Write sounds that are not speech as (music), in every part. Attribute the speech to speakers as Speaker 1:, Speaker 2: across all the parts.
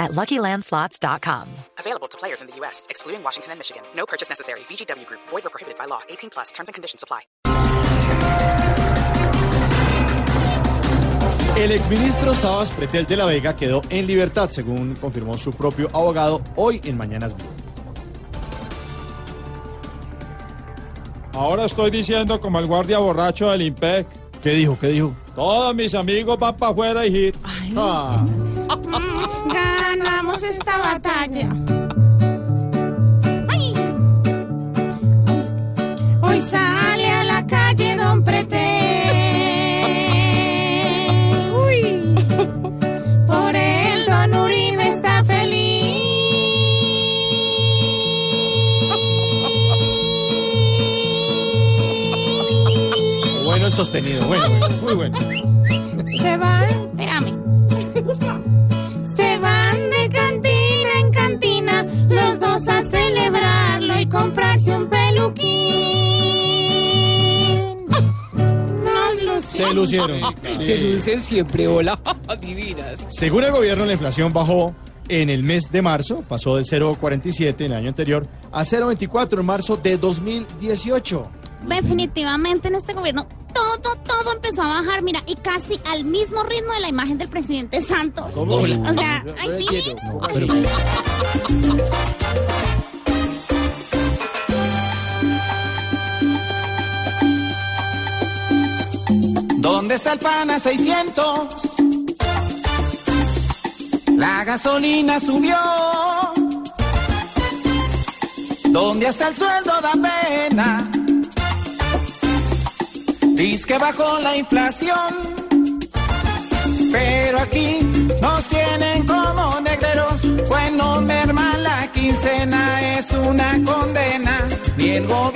Speaker 1: at LuckyLandSlots.com.
Speaker 2: Available to players in the U.S., excluding Washington and Michigan. No purchase necessary. VGW Group. Void or prohibited by law. 18 plus. Terms and conditions apply.
Speaker 3: El exministro Sabas Pretel de la Vega quedó en libertad, según confirmó su propio abogado hoy en Mañanas Blue.
Speaker 4: Ahora estoy diciendo como el guardia borracho del IMPEC.
Speaker 3: ¿Qué dijo? ¿Qué dijo?
Speaker 4: Todos mis amigos van para afuera y hit.
Speaker 3: Ah, (laughs)
Speaker 5: Ganamos esta batalla. Ay. Hoy sale a la calle Don Prete. Uy. Por él Don Uribe está feliz.
Speaker 3: bueno el sostenido, bueno, bueno, muy bueno.
Speaker 5: Se van, espérame. Se
Speaker 3: lucieron.
Speaker 6: Se lucen siempre, hola, divinas.
Speaker 3: Según el gobierno, la inflación bajó en el mes de marzo, pasó de 0,47 en el año anterior a 0,24 en marzo de 2018.
Speaker 7: Definitivamente en este gobierno todo, todo empezó a bajar, mira, y casi al mismo ritmo de la imagen del presidente Santos. O sea, ay,
Speaker 8: ¿Dónde está el pan a 600? La gasolina subió. ¿Dónde está el sueldo? Da pena. Dice que bajó la inflación. Pero aquí nos tienen como negreros. Bueno, merma la quincena es una condena. Ni el gobierno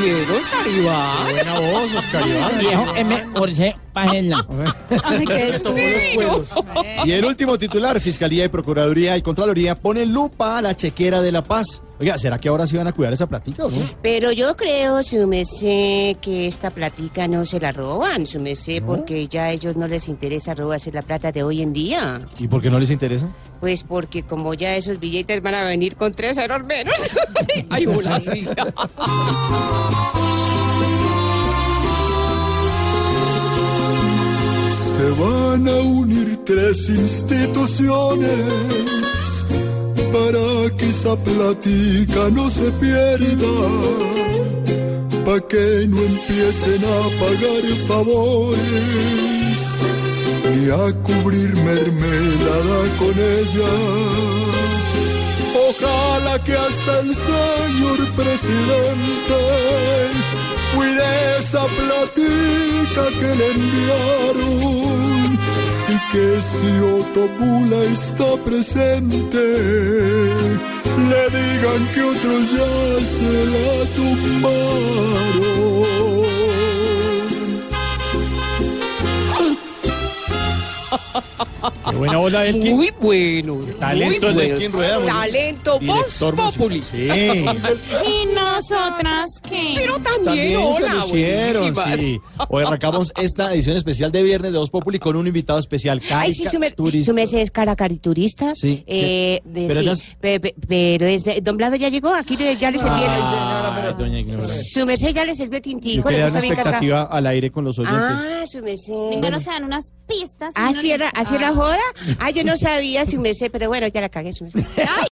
Speaker 6: Muy bien, Oscar Iván.
Speaker 3: Buena voz, Oscar Iván.
Speaker 9: Viejo M. Orce Pajela.
Speaker 7: Ay, qué (laughs)
Speaker 6: los.
Speaker 3: Y el último titular, Fiscalía y Procuraduría y Contraloría ponen lupa a la chequera de La Paz. Oiga, ¿será que ahora sí van a cuidar esa platica o no?
Speaker 10: Pero yo creo, su merced, que esta platica no se la roban, su merced, porque ya a ellos no les interesa robarse la plata de hoy en día.
Speaker 3: ¿Y por qué no les interesa?
Speaker 10: Pues porque como ya esos billetes van a venir con tres ceros menos. (laughs)
Speaker 6: Ay, hola, sí. (laughs)
Speaker 11: van a unir tres instituciones para que esa platica no se pierda, para que no empiecen a pagar favores ni a cubrir mermelada con ella. Ojalá que hasta el señor presidente cuide esa platica que le enviaron si Otto Bula está presente le digan que otros ya se la tumbaron. (laughs)
Speaker 3: Qué buena bola del King.
Speaker 6: Muy bueno.
Speaker 3: Talento
Speaker 6: muy bueno.
Speaker 3: King Rueda.
Speaker 6: Talento, voz populi.
Speaker 3: Sí. (laughs)
Speaker 5: ¿Y nosotras qué?
Speaker 6: Pero también,
Speaker 3: También se
Speaker 6: hola, buenísimas.
Speaker 3: sí. Hoy arrancamos esta edición especial de Viernes de Voz Populi con un invitado especial,
Speaker 10: Ay, sí, su, mer- su merced es caricaturista.
Speaker 3: Sí.
Speaker 10: Eh, de-
Speaker 3: Pero
Speaker 10: sí.
Speaker 3: no es-
Speaker 10: Pe- pe- pero es de- Don Blado ya llegó, aquí ya le serví el-. Su merced ya le sirvió tintico,
Speaker 3: Yo quería
Speaker 10: le
Speaker 3: una expectativa al aire con los oyentes.
Speaker 10: Ah, su merced.
Speaker 7: Primero se dan unas pistas.
Speaker 10: ¿Ah,
Speaker 7: uno
Speaker 10: sí
Speaker 7: le-
Speaker 10: era, así era
Speaker 7: Ah.
Speaker 10: joda? Ah, yo no sabía su merced, pero bueno, ya la cagué su merced.
Speaker 7: Ay,